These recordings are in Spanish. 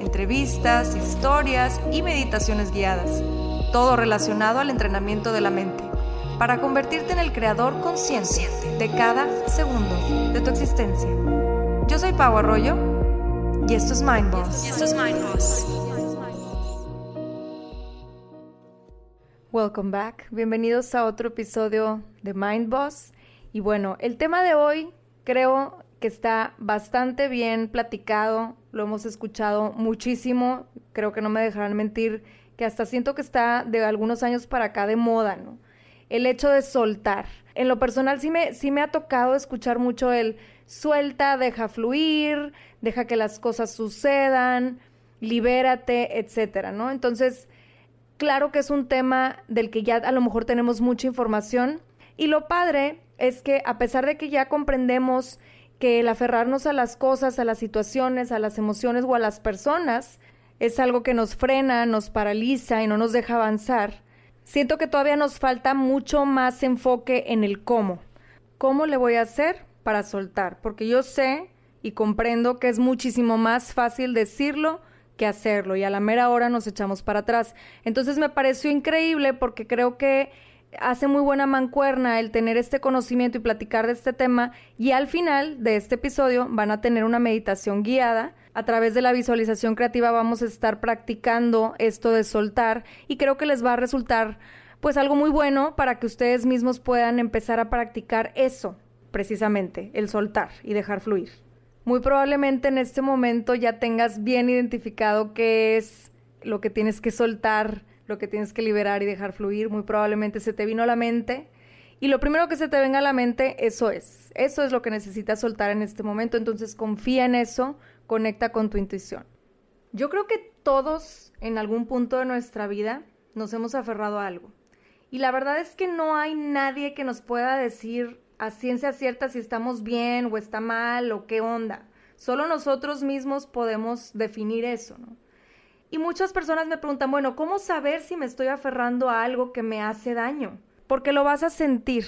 entrevistas, historias y meditaciones guiadas, todo relacionado al entrenamiento de la mente, para convertirte en el creador consciente de cada segundo de tu existencia. Yo soy Pau Arroyo y esto es Mind Boss. Y esto es Mind Boss. Welcome back. Bienvenidos a otro episodio de Mind Boss. Y bueno, el tema de hoy creo que está bastante bien platicado, lo hemos escuchado muchísimo, creo que no me dejarán mentir, que hasta siento que está de algunos años para acá de moda, ¿no? El hecho de soltar. En lo personal sí me, sí me ha tocado escuchar mucho el suelta, deja fluir, deja que las cosas sucedan, libérate, etcétera, ¿no? Entonces, claro que es un tema del que ya a lo mejor tenemos mucha información y lo padre es que a pesar de que ya comprendemos que el aferrarnos a las cosas, a las situaciones, a las emociones o a las personas es algo que nos frena, nos paraliza y no nos deja avanzar, siento que todavía nos falta mucho más enfoque en el cómo. ¿Cómo le voy a hacer para soltar? Porque yo sé y comprendo que es muchísimo más fácil decirlo que hacerlo y a la mera hora nos echamos para atrás. Entonces me pareció increíble porque creo que hace muy buena mancuerna el tener este conocimiento y platicar de este tema y al final de este episodio van a tener una meditación guiada. A través de la visualización creativa vamos a estar practicando esto de soltar y creo que les va a resultar pues algo muy bueno para que ustedes mismos puedan empezar a practicar eso, precisamente, el soltar y dejar fluir. Muy probablemente en este momento ya tengas bien identificado qué es lo que tienes que soltar lo que tienes que liberar y dejar fluir, muy probablemente se te vino a la mente. Y lo primero que se te venga a la mente, eso es. Eso es lo que necesitas soltar en este momento. Entonces confía en eso, conecta con tu intuición. Yo creo que todos en algún punto de nuestra vida nos hemos aferrado a algo. Y la verdad es que no hay nadie que nos pueda decir a ciencia cierta si estamos bien o está mal o qué onda. Solo nosotros mismos podemos definir eso, ¿no? Y muchas personas me preguntan, bueno, ¿cómo saber si me estoy aferrando a algo que me hace daño? Porque lo vas a sentir.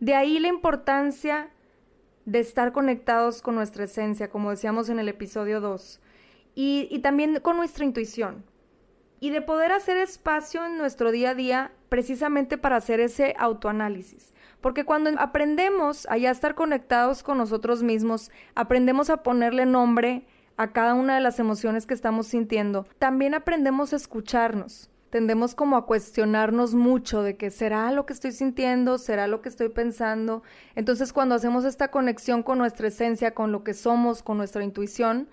De ahí la importancia de estar conectados con nuestra esencia, como decíamos en el episodio 2, y, y también con nuestra intuición. Y de poder hacer espacio en nuestro día a día precisamente para hacer ese autoanálisis. Porque cuando aprendemos a ya estar conectados con nosotros mismos, aprendemos a ponerle nombre a cada una de las emociones que estamos sintiendo, también aprendemos a escucharnos. Tendemos como a cuestionarnos mucho de que será lo que estoy sintiendo, será lo que estoy pensando. Entonces cuando hacemos esta conexión con nuestra esencia, con lo que somos, con nuestra intuición,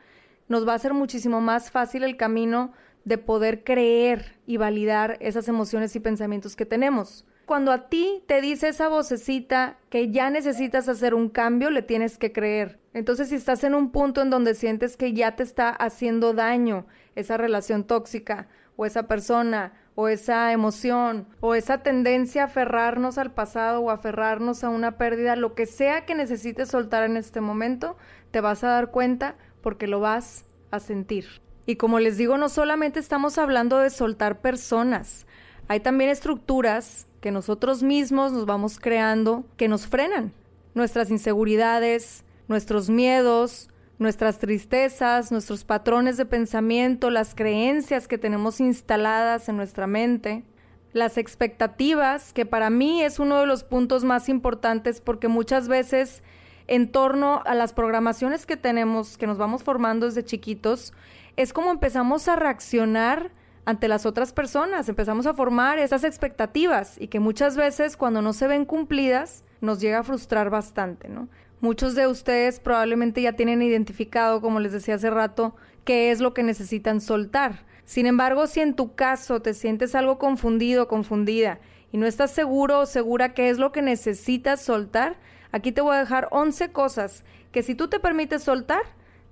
nos va a ser muchísimo más fácil el camino de poder creer y validar esas emociones y pensamientos que tenemos cuando a ti te dice esa vocecita que ya necesitas hacer un cambio, le tienes que creer. Entonces, si estás en un punto en donde sientes que ya te está haciendo daño esa relación tóxica o esa persona o esa emoción o esa tendencia a aferrarnos al pasado o aferrarnos a una pérdida, lo que sea que necesites soltar en este momento, te vas a dar cuenta porque lo vas a sentir. Y como les digo, no solamente estamos hablando de soltar personas, hay también estructuras que nosotros mismos nos vamos creando que nos frenan. Nuestras inseguridades, nuestros miedos, nuestras tristezas, nuestros patrones de pensamiento, las creencias que tenemos instaladas en nuestra mente, las expectativas, que para mí es uno de los puntos más importantes porque muchas veces en torno a las programaciones que tenemos, que nos vamos formando desde chiquitos, es como empezamos a reaccionar ante las otras personas, empezamos a formar esas expectativas y que muchas veces cuando no se ven cumplidas nos llega a frustrar bastante, ¿no? Muchos de ustedes probablemente ya tienen identificado, como les decía hace rato, qué es lo que necesitan soltar. Sin embargo, si en tu caso te sientes algo confundido, confundida, y no estás seguro o segura qué es lo que necesitas soltar, aquí te voy a dejar 11 cosas que si tú te permites soltar,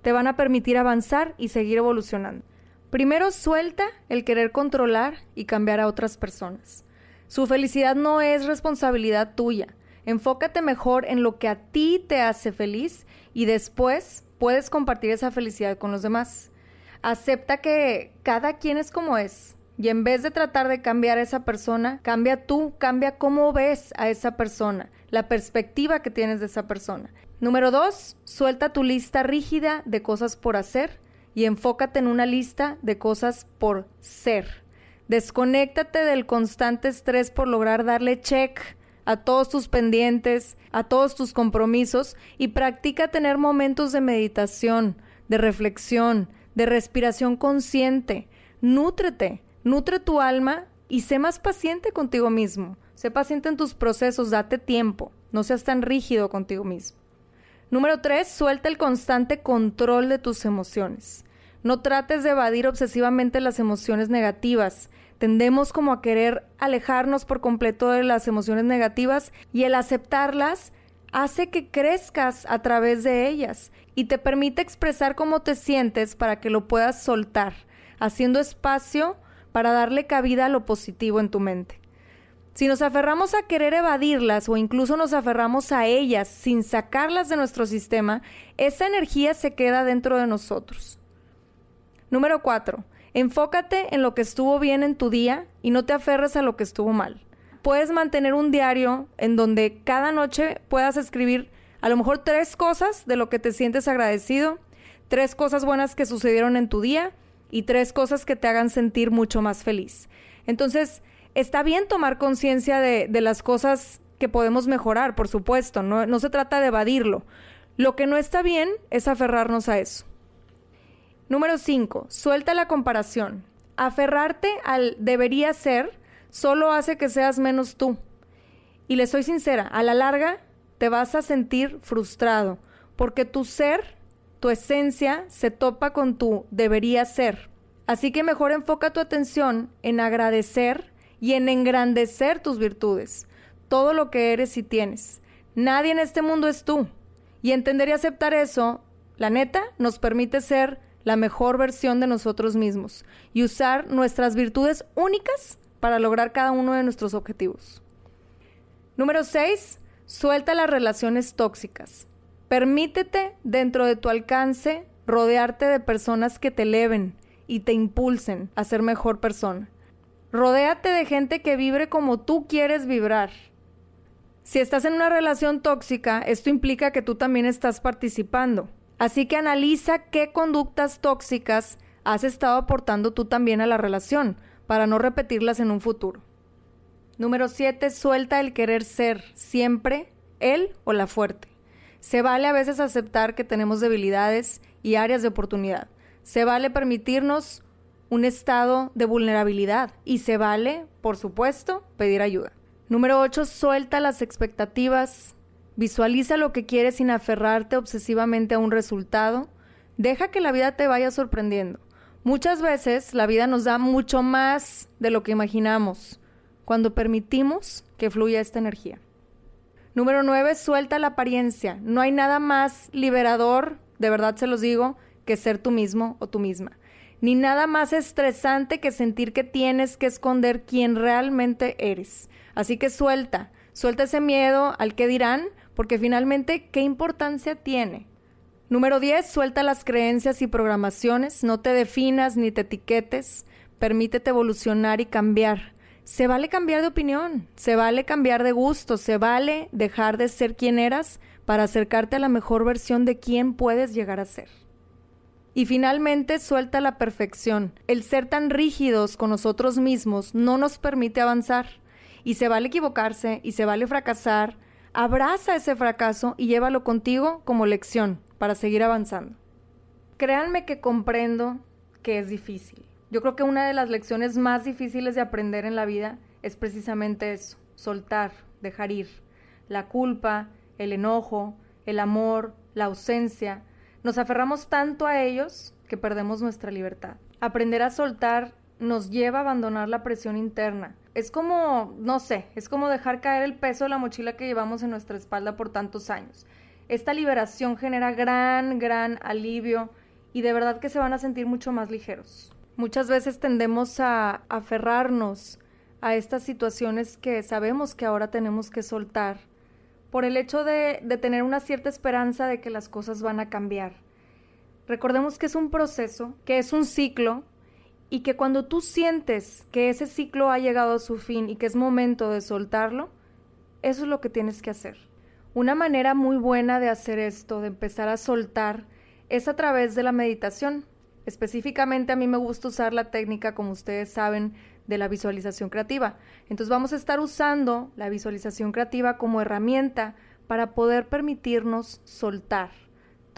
te van a permitir avanzar y seguir evolucionando. Primero, suelta el querer controlar y cambiar a otras personas. Su felicidad no es responsabilidad tuya. Enfócate mejor en lo que a ti te hace feliz y después puedes compartir esa felicidad con los demás. Acepta que cada quien es como es y en vez de tratar de cambiar a esa persona, cambia tú, cambia cómo ves a esa persona, la perspectiva que tienes de esa persona. Número dos, suelta tu lista rígida de cosas por hacer y enfócate en una lista de cosas por ser. Desconéctate del constante estrés por lograr darle check a todos tus pendientes, a todos tus compromisos y practica tener momentos de meditación, de reflexión, de respiración consciente. Nútrete, nutre tu alma y sé más paciente contigo mismo. Sé paciente en tus procesos, date tiempo, no seas tan rígido contigo mismo. Número 3. Suelta el constante control de tus emociones. No trates de evadir obsesivamente las emociones negativas tendemos como a querer alejarnos por completo de las emociones negativas y el aceptarlas hace que crezcas a través de ellas y te permite expresar cómo te sientes para que lo puedas soltar, haciendo espacio para darle cabida a lo positivo en tu mente. Si nos aferramos a querer evadirlas o incluso nos aferramos a ellas sin sacarlas de nuestro sistema, esa energía se queda dentro de nosotros. Número 4. Enfócate en lo que estuvo bien en tu día y no te aferres a lo que estuvo mal. Puedes mantener un diario en donde cada noche puedas escribir a lo mejor tres cosas de lo que te sientes agradecido, tres cosas buenas que sucedieron en tu día y tres cosas que te hagan sentir mucho más feliz. Entonces, está bien tomar conciencia de, de, las cosas que podemos mejorar, por supuesto, no, no se trata de evadirlo. Lo que no está bien es aferrarnos a eso. Número 5. Suelta la comparación. Aferrarte al debería ser solo hace que seas menos tú. Y le soy sincera, a la larga te vas a sentir frustrado, porque tu ser, tu esencia, se topa con tu debería ser. Así que mejor enfoca tu atención en agradecer y en engrandecer tus virtudes, todo lo que eres y tienes. Nadie en este mundo es tú. Y entender y aceptar eso, la neta, nos permite ser la mejor versión de nosotros mismos y usar nuestras virtudes únicas para lograr cada uno de nuestros objetivos. Número 6. Suelta las relaciones tóxicas. Permítete dentro de tu alcance rodearte de personas que te eleven y te impulsen a ser mejor persona. Rodéate de gente que vibre como tú quieres vibrar. Si estás en una relación tóxica, esto implica que tú también estás participando. Así que analiza qué conductas tóxicas has estado aportando tú también a la relación para no repetirlas en un futuro. Número 7. Suelta el querer ser siempre él o la fuerte. Se vale a veces aceptar que tenemos debilidades y áreas de oportunidad. Se vale permitirnos un estado de vulnerabilidad y se vale, por supuesto, pedir ayuda. Número 8. Suelta las expectativas Visualiza lo que quieres sin aferrarte obsesivamente a un resultado. Deja que la vida te vaya sorprendiendo. Muchas veces la vida nos da mucho más de lo que imaginamos cuando permitimos que fluya esta energía. Número 9. Suelta la apariencia. No hay nada más liberador, de verdad se los digo, que ser tú mismo o tú misma. ni nada más estresante que sentir que tienes que esconder quién realmente eres. Así que suelta, suelta ese miedo al que dirán, porque finalmente, ¿qué importancia tiene? Número 10, suelta las creencias y programaciones, no te definas ni te etiquetes, permítete evolucionar y cambiar. Se vale cambiar de opinión, se vale cambiar de gusto, se vale dejar de ser quien eras para acercarte a la mejor versión de quién puedes llegar a ser. Y finalmente suelta la perfección. El ser tan rígidos con nosotros mismos no nos permite avanzar. Y se vale equivocarse y se vale fracasar. Abraza ese fracaso y llévalo contigo como lección para seguir avanzando. Créanme que comprendo que es difícil. Yo creo que una de las lecciones más difíciles de aprender en la vida es precisamente eso, soltar, dejar ir. La culpa, el enojo, el amor, la ausencia, nos aferramos tanto a ellos que perdemos nuestra libertad. Aprender a soltar nos lleva a abandonar la presión interna. Es como, no sé, es como dejar caer el peso de la mochila que llevamos en nuestra espalda por tantos años. Esta liberación genera gran, gran alivio y de verdad que se van a sentir mucho más ligeros. Muchas veces tendemos a aferrarnos a estas situaciones que sabemos que ahora tenemos que soltar por el hecho de, tener una cierta esperanza de que las cosas van a cambiar. Recordemos que es un proceso, que es un ciclo y que cuando tú sientes que ese ciclo ha llegado a su fin y que es momento de soltarlo, eso es lo que tienes que hacer. Una manera muy buena de hacer esto, de empezar a soltar, es a través de la meditación. Específicamente a mí me gusta usar la técnica, como ustedes saben, de la visualización creativa. Entonces vamos a estar usando la visualización creativa como herramienta para poder permitirnos soltar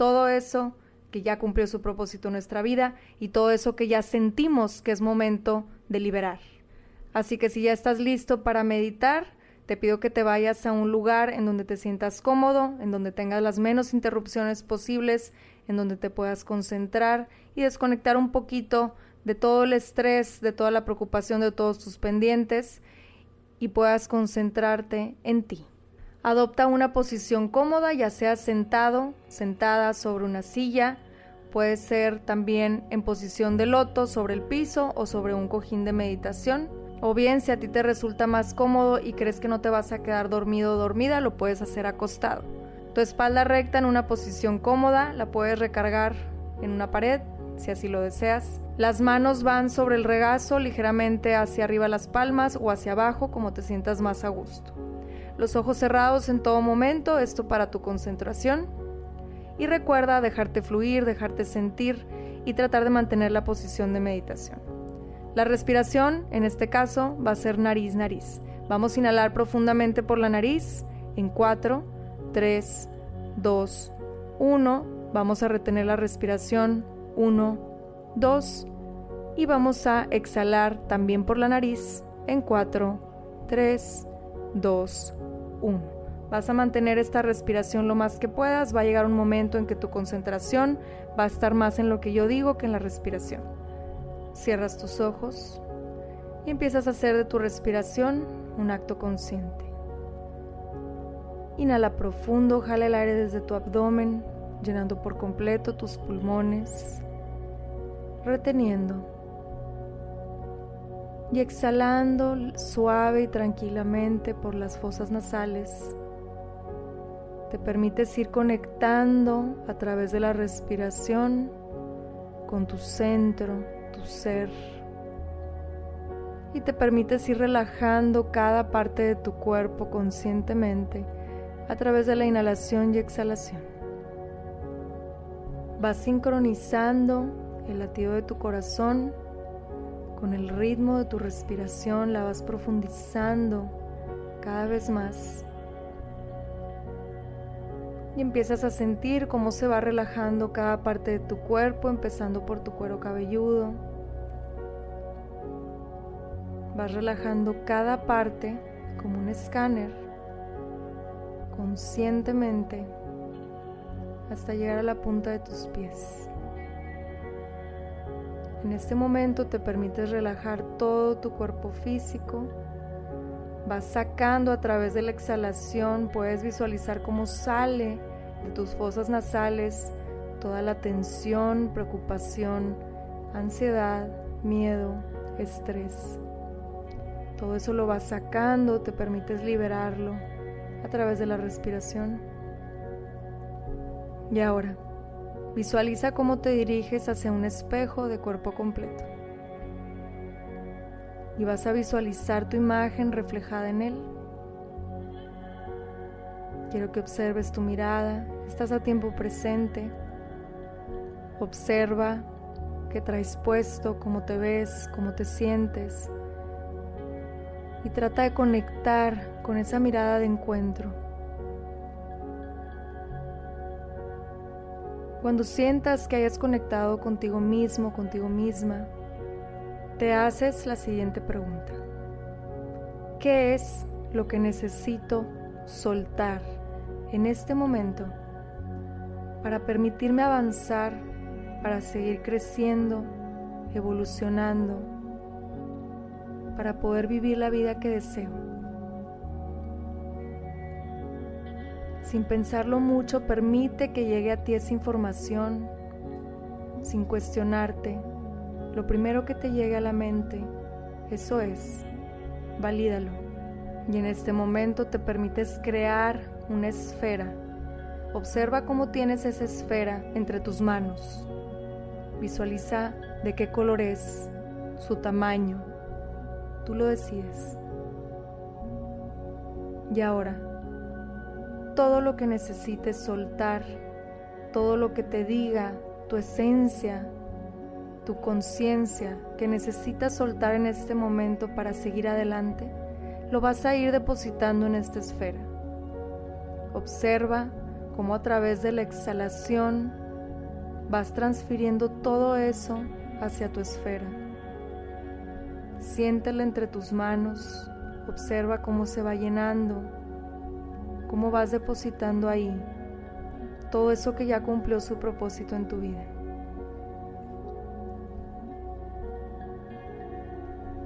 todo eso que ya cumplió su propósito en nuestra vida y todo eso que ya sentimos que es momento de liberar. Así que si ya estás listo para meditar, te pido que te vayas a un lugar en donde te sientas cómodo, en donde tengas las menos interrupciones posibles, en donde te puedas concentrar y desconectar un poquito de todo el estrés, de toda la preocupación de todos tus pendientes y puedas concentrarte en ti. Adopta una posición cómoda, ya sea sentado, sentada sobre una silla, puede ser también en posición de loto sobre el piso o sobre un cojín de meditación. O bien, si a ti te resulta más cómodo y crees que no te vas a quedar dormido o dormida, lo puedes hacer acostado. Tu espalda recta en una posición cómoda, la puedes recargar en una pared si así lo deseas. Las manos van sobre el regazo, ligeramente hacia arriba las palmas o hacia abajo, como te sientas más a gusto. Los ojos cerrados en todo momento, esto para tu concentración. Y recuerda dejarte fluir, dejarte sentir y tratar de mantener la posición de meditación. La respiración, en este caso, va a ser nariz-nariz. Vamos a inhalar profundamente por la nariz en 4, 3, 2, 1. Vamos a retener la respiración 1, 2 y vamos a exhalar también por la nariz en 4, 3, 2, 1. Vas a mantener esta respiración lo más que puedas, va a llegar un momento en que tu concentración va a estar más en lo que yo digo que en la respiración. Cierras tus ojos y empiezas a hacer de tu respiración un acto consciente. Inhala profundo, jala el aire desde tu abdomen, llenando por completo tus pulmones, reteniendo y exhalando suave y tranquilamente por las fosas nasales. Te permites ir conectando a través de la respiración con tu centro, tu ser. Y te permites ir relajando cada parte de tu cuerpo conscientemente a través de la inhalación y exhalación. Vas sincronizando el latido de tu corazón con el ritmo de tu respiración, la vas profundizando cada vez más. Y empiezas a sentir cómo se va relajando cada parte de tu cuerpo, empezando por tu cuero cabelludo. Vas relajando cada parte como un escáner, conscientemente hasta llegar a la punta de tus pies. En este momento te permites relajar todo tu cuerpo físico. Vas sacando a través de la exhalación, puedes visualizar cómo sale de tus fosas nasales toda la tensión, preocupación ansiedad, miedo, estrés. Todo eso lo vas sacando, te permites liberarlo a través de la respiración. Y ahora, visualiza cómo te diriges hacia un espejo de cuerpo completo. Y vas a visualizar tu imagen reflejada en él. Quiero que observes tu mirada, estás a tiempo presente. Observa qué traes puesto, cómo te ves, cómo te sientes. Y trata de conectar con esa mirada de encuentro. Cuando sientas que hayas conectado contigo mismo, contigo misma, te haces la siguiente pregunta. ¿Qué es lo que necesito soltar en este momento para permitirme avanzar, para seguir creciendo, evolucionando, para poder vivir la vida que deseo? Sin pensarlo mucho, permite que llegue a ti esa información sin cuestionarte. Lo primero que te llegue a la mente, eso es, valídalo. Y en este momento te permites crear una esfera. Observa cómo tienes esa esfera entre tus manos. Visualiza de qué color es, su tamaño. Tú lo decides. Y ahora, todo lo que necesites soltar, todo lo que te diga tu esencia, tu conciencia que necesitas soltar en este momento para seguir adelante, lo vas a ir depositando en esta esfera. Observa cómo a través de la exhalación vas transfiriendo todo eso hacia tu esfera. Siéntela entre tus manos, observa cómo se va llenando cómo vas depositando ahí todo eso que ya cumplió su propósito en tu vida.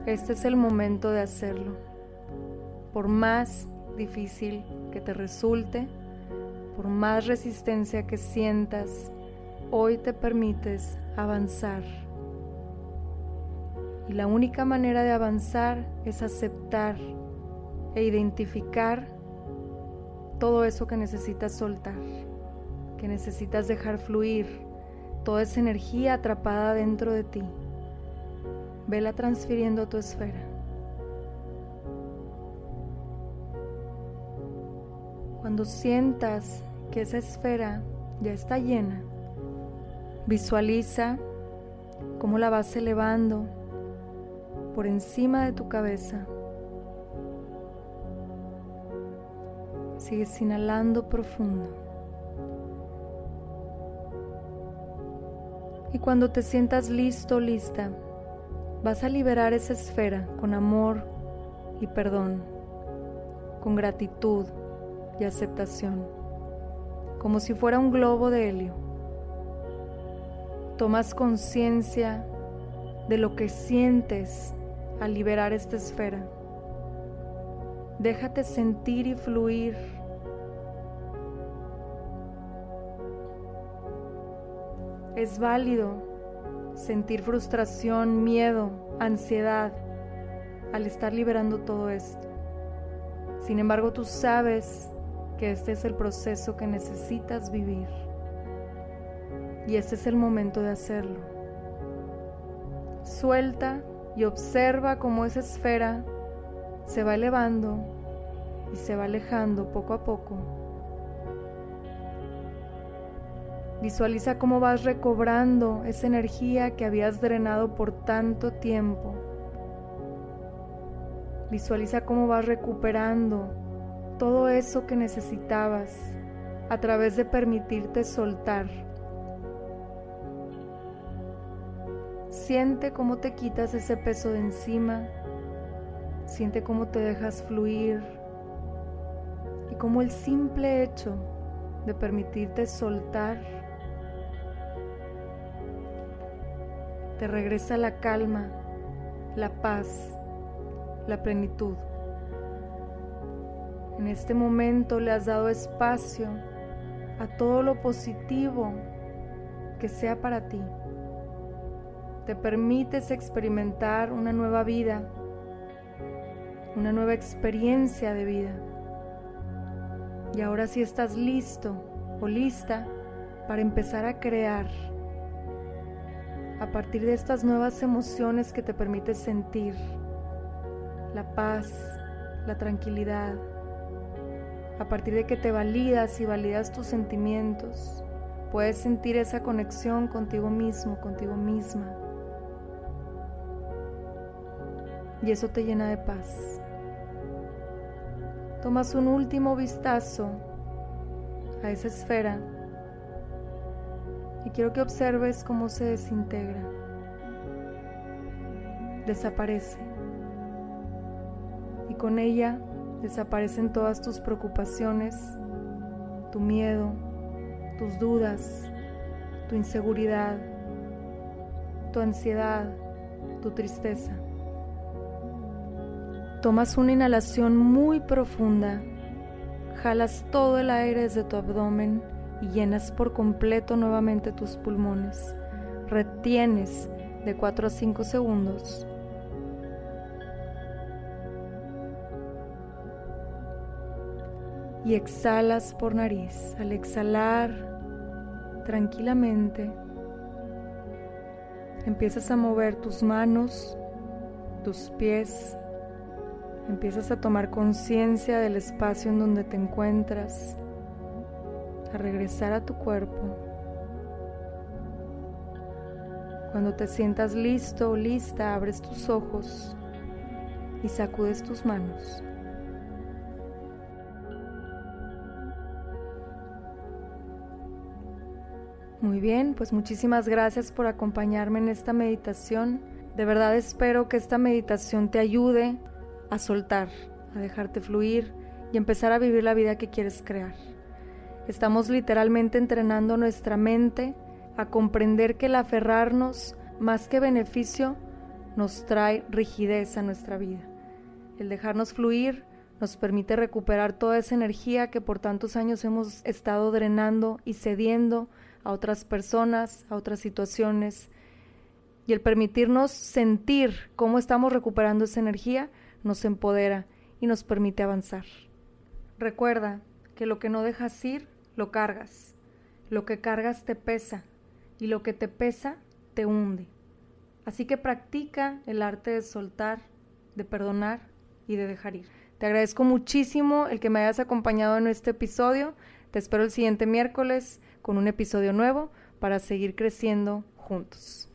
Este es el momento de hacerlo. Por más difícil que te resulte, por más resistencia que sientas, hoy te permites avanzar. Y la única manera de avanzar es aceptar e identificar todo eso que necesitas soltar, que necesitas dejar fluir, toda esa energía atrapada dentro de ti. Vela transfiriendo a tu esfera. Cuando sientas que esa esfera ya está llena, visualiza cómo la vas elevando por encima de tu cabeza Sigues inhalando profundo. Y cuando te sientas listo, lista, vas a liberar esa esfera con amor y perdón, con gratitud y aceptación, como si fuera un globo de helio. Tomas conciencia de lo que sientes al liberar esta esfera. Déjate sentir y fluir. Es válido sentir frustración, miedo, ansiedad al estar liberando todo esto. Sin embargo, tú sabes que este es el proceso que necesitas vivir. Y este es el momento de hacerlo. Suelta y observa cómo esa esfera se va elevando y se va alejando poco a poco. Visualiza cómo vas recobrando esa energía que habías drenado por tanto tiempo. Visualiza cómo vas recuperando todo eso que necesitabas a través de permitirte soltar. Siente cómo te quitas ese peso de encima Siente cómo te dejas fluir y cómo el simple hecho de permitirte soltar te regresa la calma, la paz, la plenitud. En este momento le has dado espacio a todo lo positivo que sea para ti. te permites experimentar una nueva vida, una nueva experiencia de vida. Y ahora sí estás listo o lista para empezar a crear a partir de estas nuevas emociones que te permites sentir, la paz, la tranquilidad, a partir de que te validas y validas tus sentimientos, puedes sentir esa conexión contigo mismo, contigo misma. Y eso te llena de paz. Tomas un último vistazo a esa esfera y quiero que observes cómo se desintegra, desaparece y con ella desaparecen todas tus preocupaciones, tu miedo, tus dudas, tu inseguridad, tu ansiedad, tu tristeza. Tomas una inhalación muy profunda, jalas todo el aire desde tu abdomen y llenas por completo nuevamente tus pulmones. Retienes de 4 a 5 segundos. Y exhalas por nariz. Al exhalar tranquilamente, empiezas a mover tus manos, tus pies, empiezas a tomar conciencia del espacio en donde te encuentras a regresar a tu cuerpo. Cuando te sientas listo o lista, abres tus ojos y sacudes tus manos. Muy bien, pues muchísimas gracias por acompañarme en esta meditación. De verdad espero que esta meditación te ayude a soltar, a dejarte fluir y empezar a vivir la vida que quieres crear. Estamos literalmente entrenando nuestra mente a comprender que el aferrarnos, más que beneficio, nos trae rigidez a nuestra vida. El dejarnos fluir nos permite recuperar toda esa energía que por tantos años hemos estado drenando y cediendo a otras personas, a otras situaciones. Y el permitirnos sentir cómo estamos recuperando esa energía nos empodera y nos permite avanzar. Recuerda que lo que no dejas ir lo cargas. Lo que cargas te pesa y lo que te pesa te hunde. Así que practica el arte de soltar, de perdonar y de dejar ir. Te agradezco muchísimo el que me hayas acompañado en este episodio. Te espero el siguiente miércoles con un episodio nuevo para seguir creciendo juntos.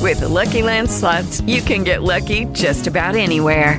With Lucky Land slots, you can get lucky just about anywhere.